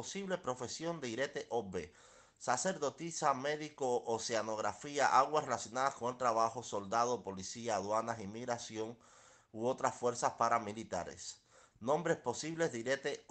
posible profesión de Irete Obbe. Sacerdotisa, médico, oceanografía, aguas relacionadas con el trabajo, soldado, policía, aduanas, inmigración u otras fuerzas paramilitares. Nombres posibles de Irete